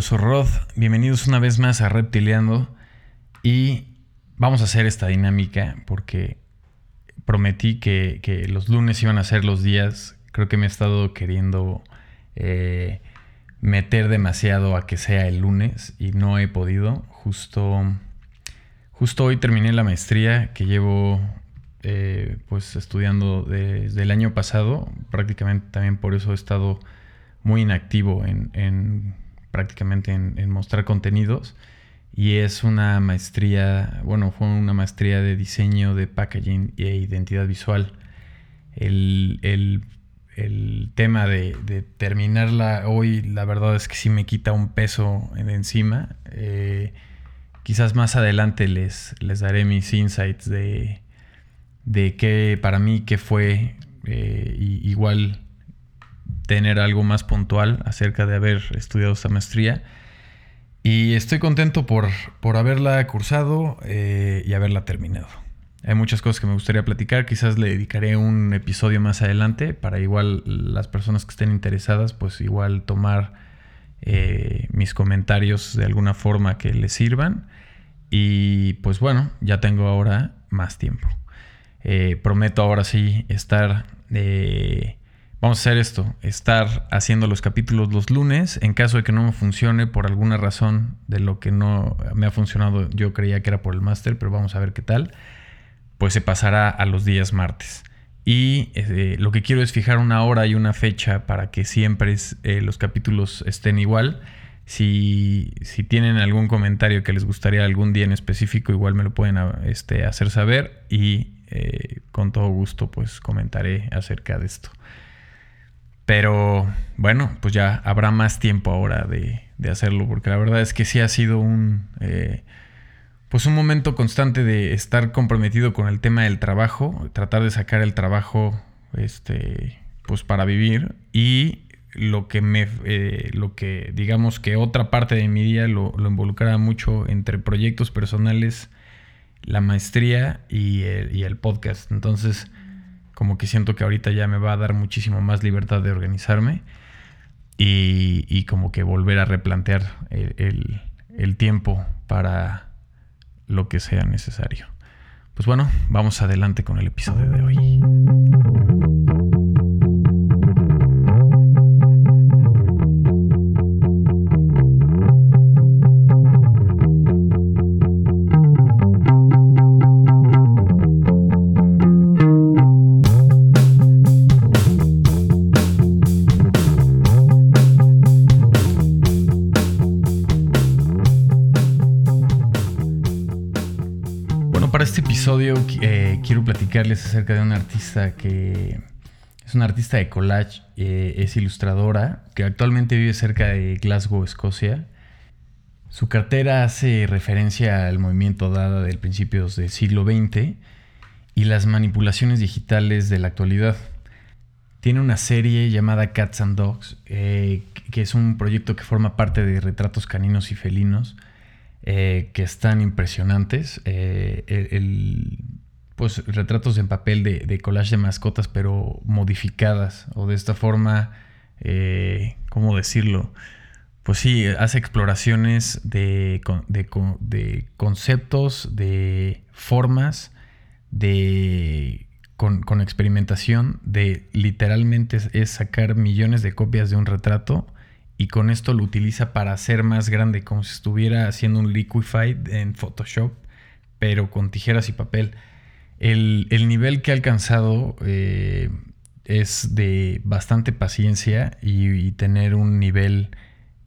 yo soy. Bienvenidos una vez más a Reptileando. Y vamos a hacer esta dinámica porque prometí que, los lunes iban a ser los días. Creo que me he estado queriendo eh, meter demasiado a que sea el lunes y no he podido. Justo, justo hoy terminé la maestría que llevo eh, pues estudiando desde el año pasado. Prácticamente también por eso he estado muy inactivo en, prácticamente en, mostrar contenidos. Y es una maestría, bueno, fue una maestría de diseño de packaging e identidad visual. El, tema de, terminarla hoy, la verdad es que sí me quita un peso de encima. Eh, quizás más adelante les, les daré mis insights de, de qué para mí, qué fue. Eh, igual tener algo más puntual acerca de haber estudiado esta maestría. Y estoy contento por, por haberla cursado eh, y haberla terminado. Hay muchas cosas que me gustaría platicar, quizás le dedicaré un episodio más adelante para igual las personas que estén interesadas, pues igual tomar eh, mis comentarios de alguna forma que les sirvan. Y pues bueno, ya tengo ahora más tiempo. Eh, prometo ahora sí estar Vamos a hacer esto, estar haciendo los capítulos los lunes. En caso de que no me funcione por alguna razón de lo que no me ha funcionado, yo creía que era por el máster, pero vamos a ver qué tal. Pues se pasará a los días martes. Y eh, lo que quiero es fijar una hora y una fecha para que siempre eh, los capítulos estén igual. Si, tienen algún comentario que les gustaría algún día en específico, igual me lo pueden este, hacer saber y eh, con todo gusto pues comentaré acerca de esto. Pero bueno, pues ya habrá más tiempo ahora de, hacerlo, porque la verdad es que sí ha sido un, eh, pues un momento constante de estar comprometido con el tema del trabajo, tratar de sacar el trabajo, este, pues para vivir y lo que me, eh, lo que digamos que otra parte de mi día lo, lo involucraba mucho entre proyectos personales, la maestría y el, y el podcast. Entonces, como que siento que ahorita ya me va a dar muchísimo más libertad de organizarme y, como que volver a replantear el, el tiempo para lo que sea necesario. Pues bueno, vamos adelante con el episodio de hoy. Quiero platicarles acerca de una artista que es una artista de collage, eh, es ilustradora, que actualmente vive cerca de Glasgow, Escocia. Su cartera hace referencia al movimiento Dada del principios del siglo XX y las manipulaciones digitales de la actualidad. Tiene una serie llamada Cats and Dogs, eh, que es un proyecto que forma parte de retratos caninos y felinos, eh, que están impresionantes. el, pues retratos en papel de, collage de mascotas, pero modificadas o de esta forma, eh, ¿cómo decirlo? Pues sí, hace exploraciones de, conceptos, de formas, de con, con, experimentación, de literalmente es, sacar millones de copias de un retrato y con esto lo utiliza para hacer más grande, como si estuviera haciendo un liquify en Photoshop, pero con tijeras y papel. El, nivel que ha alcanzado eh, es de bastante paciencia y, tener un nivel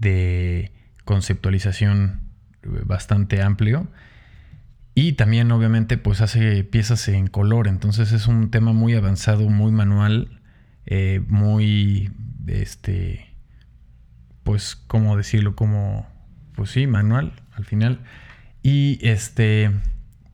de conceptualización bastante amplio. Y también obviamente pues hace piezas en color, entonces es un tema muy avanzado, muy manual, eh, muy, este, pues, ¿cómo decirlo? Como, pues sí, manual al final. Y este,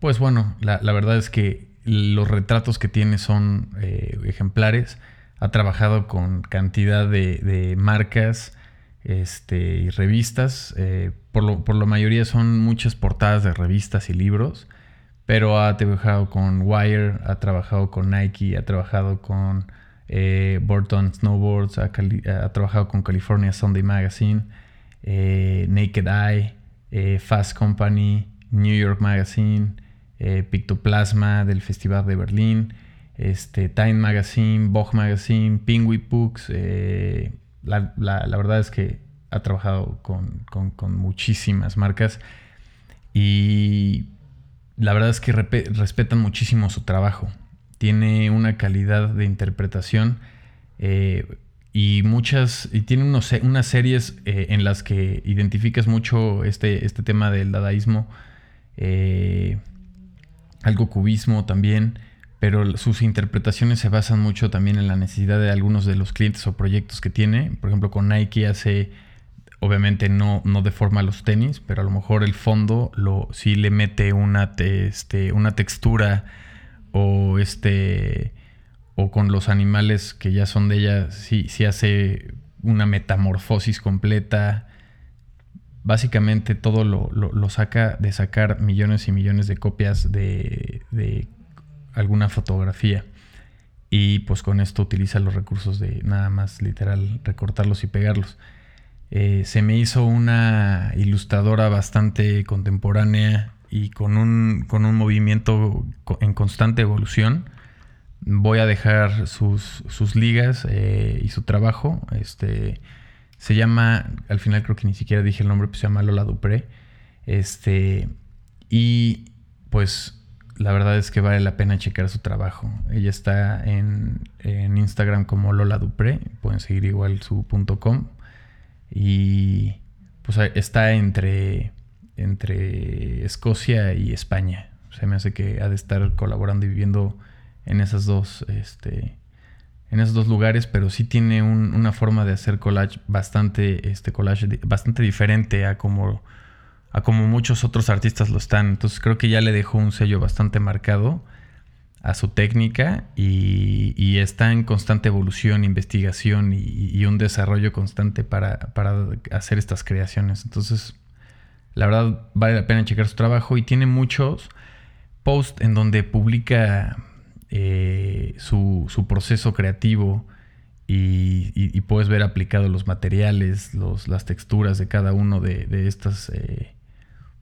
pues bueno, la, verdad es que los retratos que tiene son eh, ejemplares. Ha trabajado con cantidad de, marcas este, y revistas. Eh, por, lo, por la mayoría son muchas portadas de revistas y libros. Pero ha trabajado con Wire, ha trabajado con Nike, ha trabajado con eh, Burton Snowboards, ha, trabajado con California Sunday Magazine. Naked Eye, Fast Company, New York Magazine, Pictoplasma del Festival de Berlín, este, Time Magazine, Vogue Magazine, Penguin Books. La, verdad es que ha trabajado con muchísimas marcas y la verdad es que respetan muchísimo su trabajo. Tiene una calidad de interpretación eh, y muchas. Y tiene unas series eh, en las que identificas mucho este, este tema del dadaísmo. Eh, algo cubismo también. Pero sus interpretaciones se basan mucho también en la necesidad de algunos de los clientes o proyectos que tiene. Por ejemplo, con Nike hace obviamente no, no deforma los tenis, pero a lo mejor el fondo lo, sí le mete una, este, una textura o este o con los animales que ya son de ella, sí hace una metamorfosis completa. Básicamente todo lo, lo, saca de sacar millones y millones de copias de, de alguna fotografía. Y pues con esto utiliza los recursos de nada más literal recortarlos y pegarlos. Eh, se me hizo una ilustradora bastante contemporánea y con un, con un movimiento en constante evolución. Voy a dejar sus, sus ligas eh, y su trabajo. Este, se llama, al final creo que ni siquiera dije el nombre, pues se llama Lola Dupré. Este, y pues la verdad es que vale la pena checar su trabajo. Ella está en, en Instagram como Lola Dupré. Pueden seguir igual su punto .com y pues está entre, entre Escocia y España. Se me hace que ha de estar colaborando y viviendo en esas dos, este, en esos dos lugares, pero sí tiene una forma de hacer collage bastante, este collage bastante diferente a como, a como muchos otros artistas lo están. Entonces creo que ya le dejó un sello bastante marcado a su técnica y, está en constante evolución, investigación y, un desarrollo constante para, hacer estas creaciones. Entonces, la verdad, vale la pena checar su trabajo y tiene muchos posts en donde publica eh, su, proceso creativo y, puedes ver aplicados los materiales, las texturas de cada uno de, estas... Eh,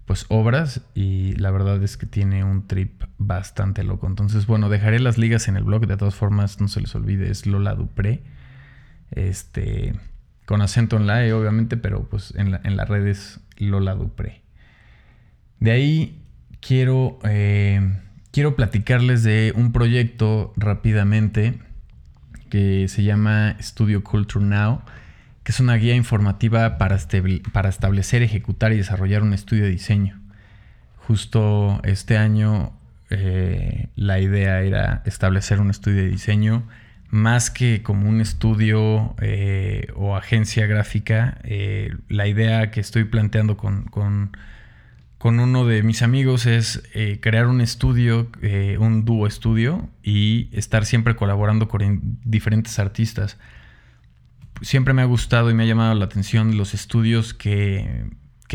pues obras y la verdad es que tiene un trip bastante loco. Entonces, bueno, dejaré las ligas en el blog, de todas formas, no se les olvide, es Lola Dupré. Este, con acento en la E, obviamente, pero pues en, la, en las redes Lola Dupré. De ahí quiero, eh, quiero platicarles de un proyecto rápidamente que se llama Studio Culture Now que es una guía informativa para, para establecer, ejecutar y desarrollar un estudio de diseño. Justo este año eh, la idea era establecer un estudio de diseño más que como un estudio eh, o agencia gráfica. Eh, la idea que estoy planteando con, con, uno de mis amigos es crear un estudio, un dúo estudio y estar siempre colaborando con diferentes artistas siempre me ha gustado y me ha llamado la atención los estudios que,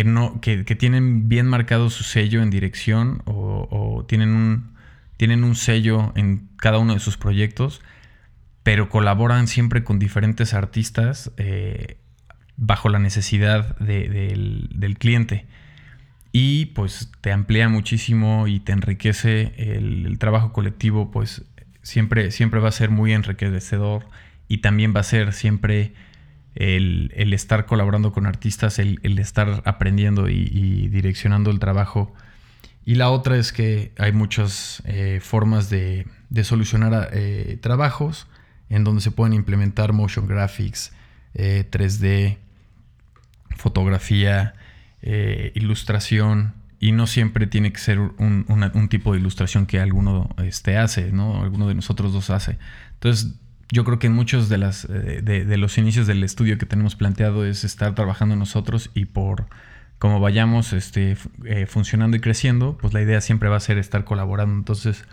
no, que, tienen bien marcado su sello en dirección o, tienen, un, tienen un sello en cada uno de sus proyectos, pero colaboran siempre con diferentes artistas eh, bajo la necesidad del, cliente. Y pues te amplía muchísimo y te enriquece el, trabajo colectivo, pues siempre, siempre va a ser muy enriquecedor y también va a ser siempre el, estar colaborando con artistas, el, estar aprendiendo y, direccionando el trabajo. Y la otra es que hay muchas eh, formas de, solucionar eh, trabajos en donde se pueden implementar motion graphics, 3D, eh, fotografía, ilustración, y no siempre tiene que ser un, tipo de ilustración que alguno este, hace, ¿no? Alguno de nosotros dos hace. Entonces, yo creo que en muchos de, las, eh, de, los inicios del estudio que tenemos planteado es estar trabajando nosotros y por como vayamos este, eh, funcionando y creciendo, pues la idea siempre va a ser estar colaborando. Entonces,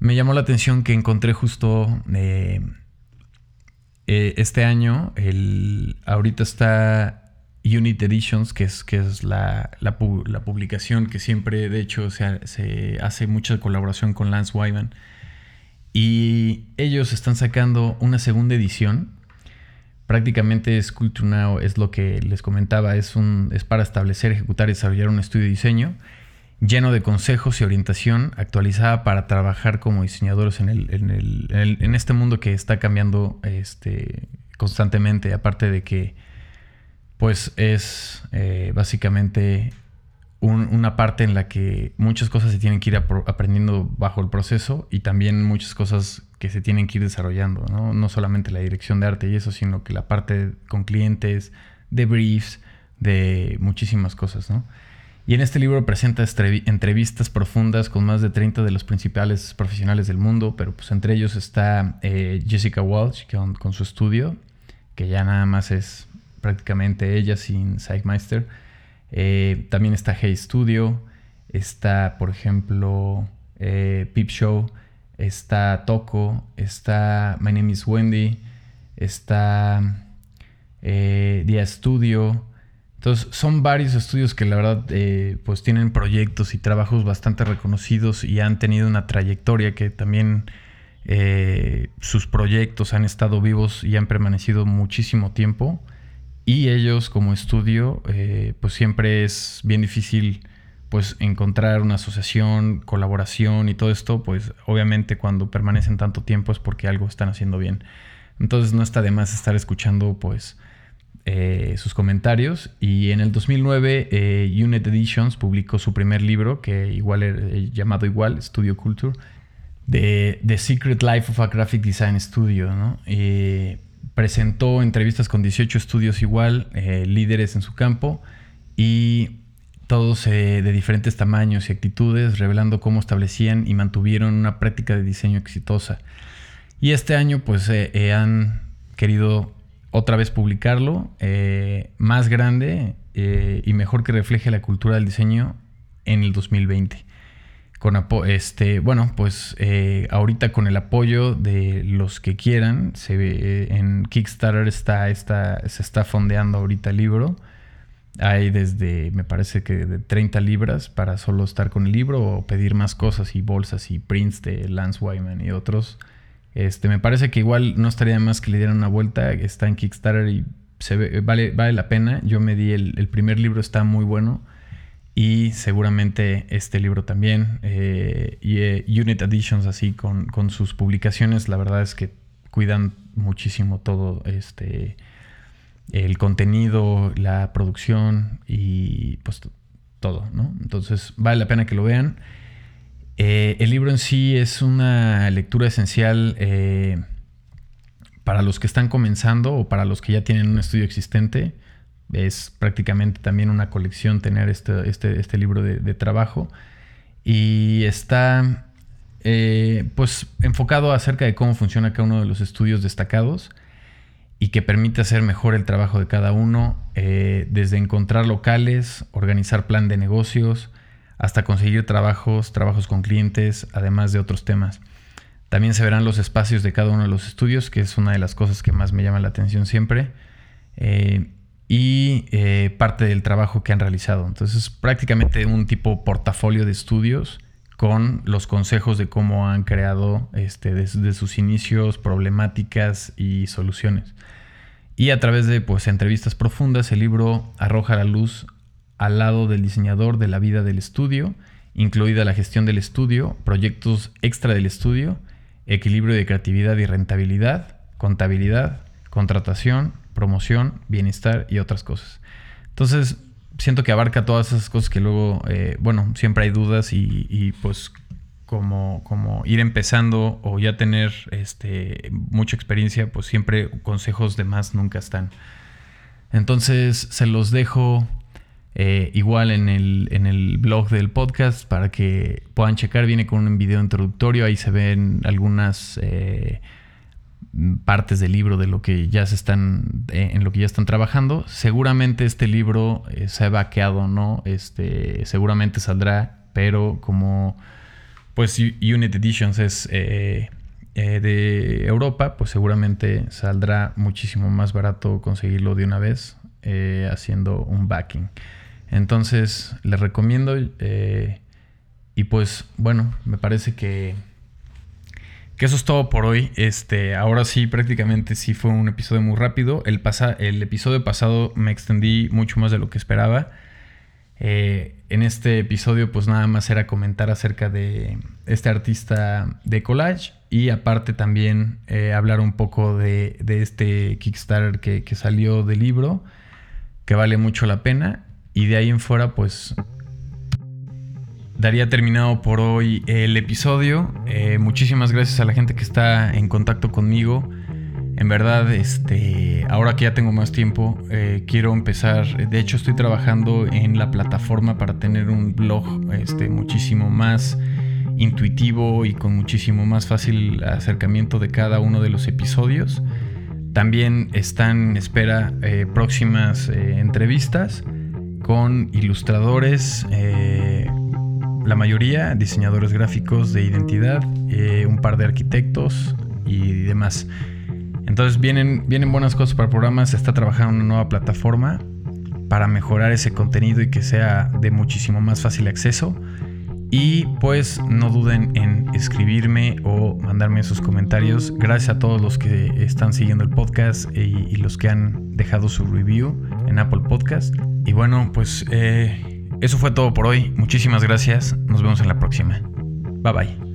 me llamó la atención que encontré justo eh, este año, el, ahorita está Unit Editions, que es, la, publicación que siempre, de hecho, se, se hace mucha colaboración con Lance Wyman. Y ellos están sacando una segunda edición, Prácticamente Sculpture Now es lo que les comentaba, es, un, es para establecer, ejecutar y desarrollar un estudio de diseño lleno de consejos y orientación actualizada para trabajar como diseñadores en, el, en, el, en, este mundo que está cambiando este, constantemente, aparte de que pues es eh, básicamente una parte en la que muchas cosas se tienen que ir aprendiendo bajo el proceso y también muchas cosas que se tienen que ir desarrollando, ¿no? No solamente la dirección de arte y eso, sino que la parte con clientes, de briefs, de muchísimas cosas, ¿no? Y en este libro presenta entrevistas profundas con más de 30 de los principales profesionales del mundo, pero pues entre ellos está eh, Jessica Walsh con, con, su estudio, que ya nada más es prácticamente ella sin Zeigmeister eh, también está Hey Studio, está, por ejemplo, eh, Peep Show, está Toco, está My Name is Wendy, está eh, Dia Studio. Entonces, son varios estudios que la verdad eh, pues tienen proyectos y trabajos bastante reconocidos y han tenido una trayectoria que también sus proyectos han estado vivos y han permanecido muchísimo tiempo. Y ellos como estudio, eh, pues siempre es bien difícil pues encontrar una asociación, colaboración y todo esto, pues obviamente cuando permanecen tanto tiempo es porque algo están haciendo bien. Entonces no está de más estar escuchando pues eh, sus comentarios. Y en el 2009 eh, Unit Editions publicó su primer libro, que igual era llamado igual, Studio Culture, de The Secret Life of a Graphic Design Studio, ¿no? presentó entrevistas con 18 estudios igual, eh, líderes en su campo, y todos eh, de diferentes tamaños y actitudes, revelando cómo establecían y mantuvieron una práctica de diseño exitosa. Y este año pues eh, han querido otra vez publicarlo, más grande y mejor que refleje la cultura del diseño en el 2020 con este bueno pues eh, ahorita con el apoyo de los que quieran se ve, en Kickstarter está, está se está fondeando ahorita el libro. Hay desde me parece que de 30 libras para solo estar con el libro o pedir más cosas y bolsas y prints de Lance Wyman y otros este me parece que igual no estaría más que le dieran una vuelta está en Kickstarter y se vale vale la pena yo me di el, el primer libro está muy bueno y seguramente este libro también. Eh, y eh, Unit Editions así con, sus publicaciones, la verdad es que cuidan muchísimo todo este el contenido, la producción y pues todo, ¿no? Entonces vale la pena que lo vean. Eh, el libro en sí es una lectura esencial para los que están comenzando o para los que ya tienen un estudio existente es prácticamente también una colección tener este, este, este libro de, trabajo. Y está eh, pues enfocado acerca de cómo funciona cada uno de los estudios destacados y que permite hacer mejor el trabajo de cada uno, eh, desde encontrar locales, organizar plan de negocios, hasta conseguir trabajos, trabajos con clientes, además de otros temas. También se verán los espacios de cada uno de los estudios, que es una de las cosas que más me llama la atención siempre. Eh, y eh, parte del trabajo que han realizado. Entonces, prácticamente un tipo portafolio de estudios con los consejos de cómo han creado este, desde sus inicios, problemáticas y soluciones. Y a través de pues, entrevistas profundas, el libro arroja la luz al lado del diseñador de la vida del estudio, incluida la gestión del estudio, proyectos extra del estudio, equilibrio de creatividad y rentabilidad, contabilidad, contratación, promoción, bienestar y otras cosas. Entonces, siento que abarca todas esas cosas que luego, eh, bueno, siempre hay dudas y, pues como, como, ir empezando o ya tener este, mucha experiencia, pues siempre consejos de más nunca están. Entonces se los dejo eh, igual en el, en el blog del podcast para que puedan checar. Viene con un video introductorio, ahí se ven algunas... Eh, partes del libro de lo que ya se están eh, en lo que ya están trabajando. Seguramente este libro se ha vaqueado no este seguramente saldrá pero como pues Unit Editions es de Europa pues seguramente saldrá muchísimo más barato conseguirlo de una vez haciendo un backing entonces les recomiendo y pues bueno me parece que que eso es todo por hoy. Este, ahora sí, prácticamente sí fue un episodio muy rápido. El, pasa, el episodio pasado me extendí mucho más de lo que esperaba. Eh, en este episodio, pues nada más era comentar acerca de este artista de collage y aparte también eh, hablar un poco de, este Kickstarter que, que salió del libro, que vale mucho la pena. Y de ahí en fuera, pues daría terminado por hoy el episodio. Eh, muchísimas gracias a la gente que está en contacto conmigo. En verdad, este, ahora que ya tengo más tiempo, eh, quiero empezar. De hecho, estoy trabajando en la plataforma para tener un blog este, muchísimo más intuitivo y con muchísimo más fácil acercamiento de cada uno de los episodios. También están en espera eh, próximas entrevistas con ilustradores la mayoría diseñadores gráficos de identidad, eh, un par de arquitectos y demás. Entonces vienen, vienen buenas cosas para el programa, se está trabajando una nueva plataforma para mejorar ese contenido y que sea de muchísimo más fácil acceso. Y pues no duden en escribirme o mandarme sus comentarios. Gracias a todos los que están siguiendo el podcast y, los que han dejado su review en Apple Podcast. Y bueno, pues eh, eso fue todo por hoy. Muchísimas gracias. Nos vemos en la próxima. Bye bye.